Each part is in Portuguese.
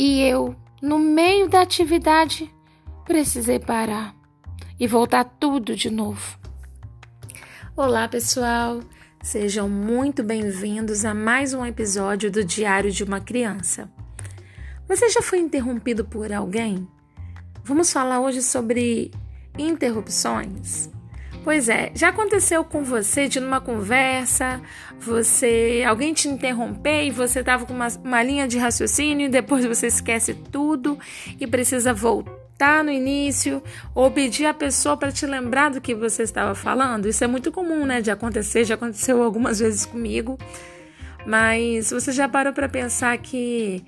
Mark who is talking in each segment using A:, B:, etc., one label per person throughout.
A: E eu, no meio da atividade, precisei parar e voltar tudo de novo. Olá, pessoal! Sejam muito bem-vindos a mais um episódio do Diário de uma Criança. Você já foi interrompido por alguém? Vamos falar hoje sobre interrupções. Pois é, já aconteceu com você de numa conversa, você alguém te interromper e você estava com uma, uma linha de raciocínio e depois você esquece tudo e precisa voltar no início ou pedir a pessoa para te lembrar do que você estava falando. Isso é muito comum, né, de acontecer, já aconteceu algumas vezes comigo. Mas você já parou para pensar que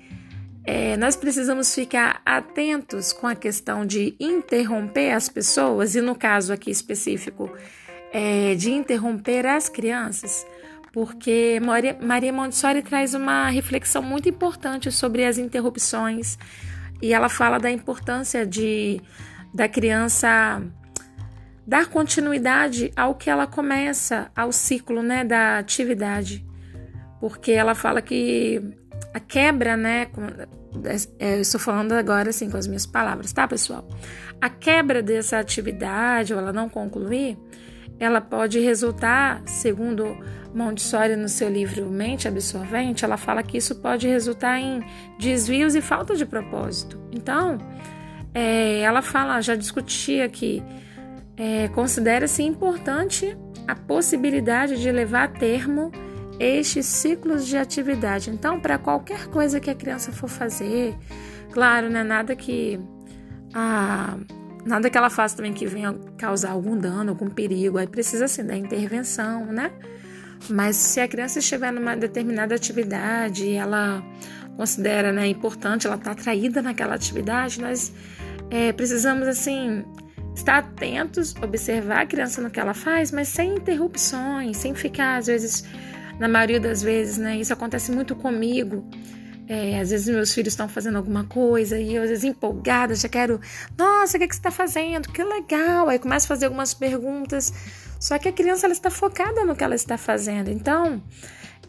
A: é, nós precisamos ficar atentos com a questão de interromper as pessoas, e no caso aqui específico, é, de interromper as crianças, porque Maria, Maria Montessori traz uma reflexão muito importante sobre as interrupções e ela fala da importância de da criança dar continuidade ao que ela começa, ao ciclo né, da atividade. Porque ela fala que a quebra, né? É, eu estou falando agora assim com as minhas palavras, tá, pessoal? A quebra dessa atividade, ou ela não concluir, ela pode resultar, segundo Montessori no seu livro Mente Absorvente, ela fala que isso pode resultar em desvios e falta de propósito. Então, é, ela fala, já discutia que é, considera-se importante a possibilidade de levar a termo estes ciclos de atividade. Então, para qualquer coisa que a criança for fazer, claro, né, nada que a nada que ela faça também que venha causar algum dano, algum perigo, aí precisa assim da intervenção, né? Mas se a criança estiver numa determinada atividade e ela considera né, importante, ela está atraída naquela atividade, nós é, precisamos assim estar atentos, observar a criança no que ela faz, mas sem interrupções, sem ficar às vezes na maioria das vezes, né? Isso acontece muito comigo. É, às vezes meus filhos estão fazendo alguma coisa e eu, às vezes, empolgada, já quero, nossa, o que, é que você está fazendo? Que legal! Aí começo a fazer algumas perguntas. Só que a criança ela está focada no que ela está fazendo. Então,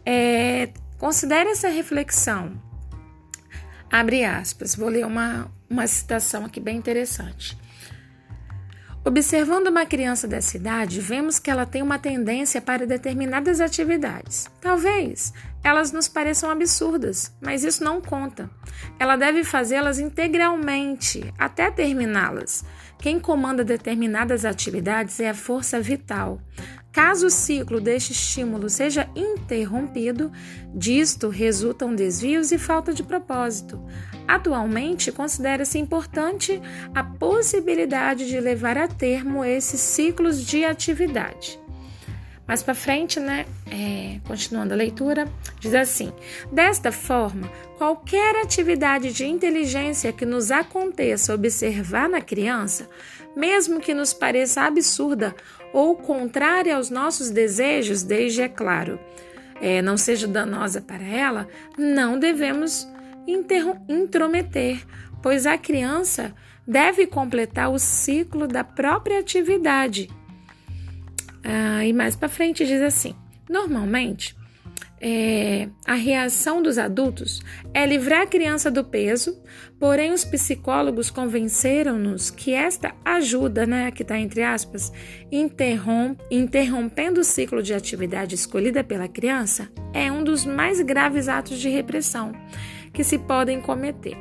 A: é, considere essa reflexão. Abre aspas, vou ler uma, uma citação aqui bem interessante. Observando uma criança dessa idade, vemos que ela tem uma tendência para determinadas atividades. Talvez elas nos pareçam absurdas, mas isso não conta. Ela deve fazê-las integralmente até terminá-las. Quem comanda determinadas atividades é a força vital. Caso o ciclo deste estímulo seja interrompido, disto resultam desvios e falta de propósito. Atualmente, considera-se importante a possibilidade de levar a termo esses ciclos de atividade. Mais para frente, né? É, continuando a leitura, diz assim: desta forma, qualquer atividade de inteligência que nos aconteça observar na criança, mesmo que nos pareça absurda ou contrária aos nossos desejos, desde, é claro, é, não seja danosa para ela, não devemos intrometer, pois a criança deve completar o ciclo da própria atividade. Ah, e mais para frente diz assim: normalmente é, a reação dos adultos é livrar a criança do peso, porém os psicólogos convenceram-nos que esta ajuda, né, que está entre aspas, interrompe, interrompendo o ciclo de atividade escolhida pela criança, é um dos mais graves atos de repressão que se podem cometer.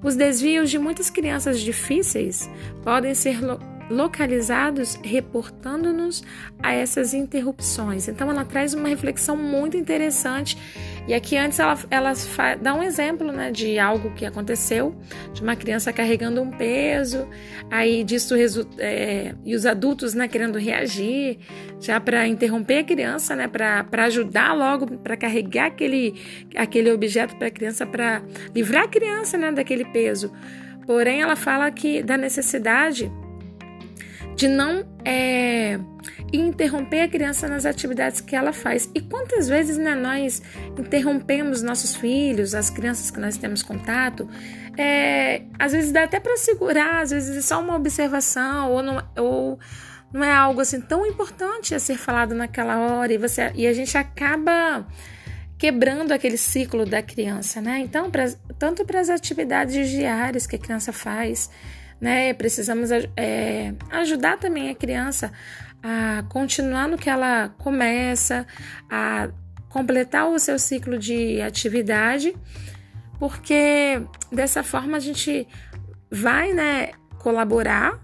A: Os desvios de muitas crianças difíceis podem ser localizados reportando-nos a essas interrupções. Então ela traz uma reflexão muito interessante e aqui antes ela, ela dá um exemplo né, de algo que aconteceu, de uma criança carregando um peso, aí disso é, e os adultos né, querendo reagir, já para interromper a criança, né, para ajudar logo, para carregar aquele, aquele objeto para a criança, para livrar a criança né, daquele peso. Porém, ela fala que da necessidade de não é, interromper a criança nas atividades que ela faz. E quantas vezes né, nós interrompemos nossos filhos, as crianças que nós temos contato, é, às vezes dá até para segurar, às vezes é só uma observação ou não, ou não é algo assim tão importante a ser falado naquela hora e, você, e a gente acaba quebrando aquele ciclo da criança, né? Então, pra, tanto para as atividades diárias que a criança faz, né? Precisamos é, ajudar também a criança a continuar no que ela começa, a completar o seu ciclo de atividade, porque dessa forma a gente vai, né, colaborar,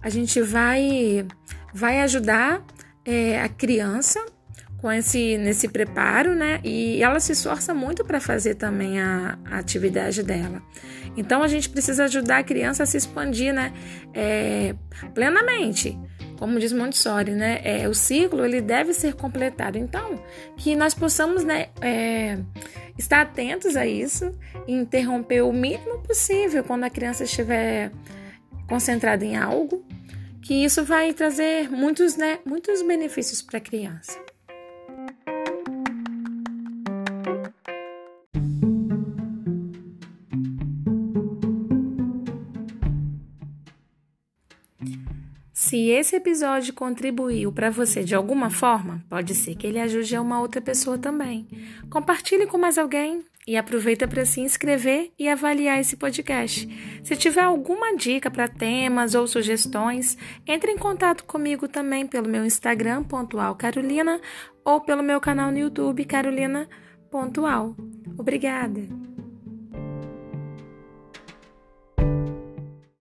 A: a gente vai, vai ajudar é, a criança com esse nesse preparo, né? E ela se esforça muito para fazer também a, a, atividade dela. Então a gente precisa ajudar a criança a se expandir, né? É, plenamente. Como diz Montessori, né? É, o ciclo ele deve ser completado. Então que nós possamos, né? É, estar atentos a isso e interromper o mínimo possível quando a criança estiver concentrada em algo, que isso vai trazer muitos, né? Muitos benefícios para a criança. Se esse episódio contribuiu para você de alguma forma, pode ser que ele ajude a uma outra pessoa também. Compartilhe com mais alguém e aproveita para se inscrever e avaliar esse podcast. Se tiver alguma dica para temas ou sugestões, entre em contato comigo também pelo meu Instagram Carolina ou pelo meu canal no YouTube Carolina. Obrigada.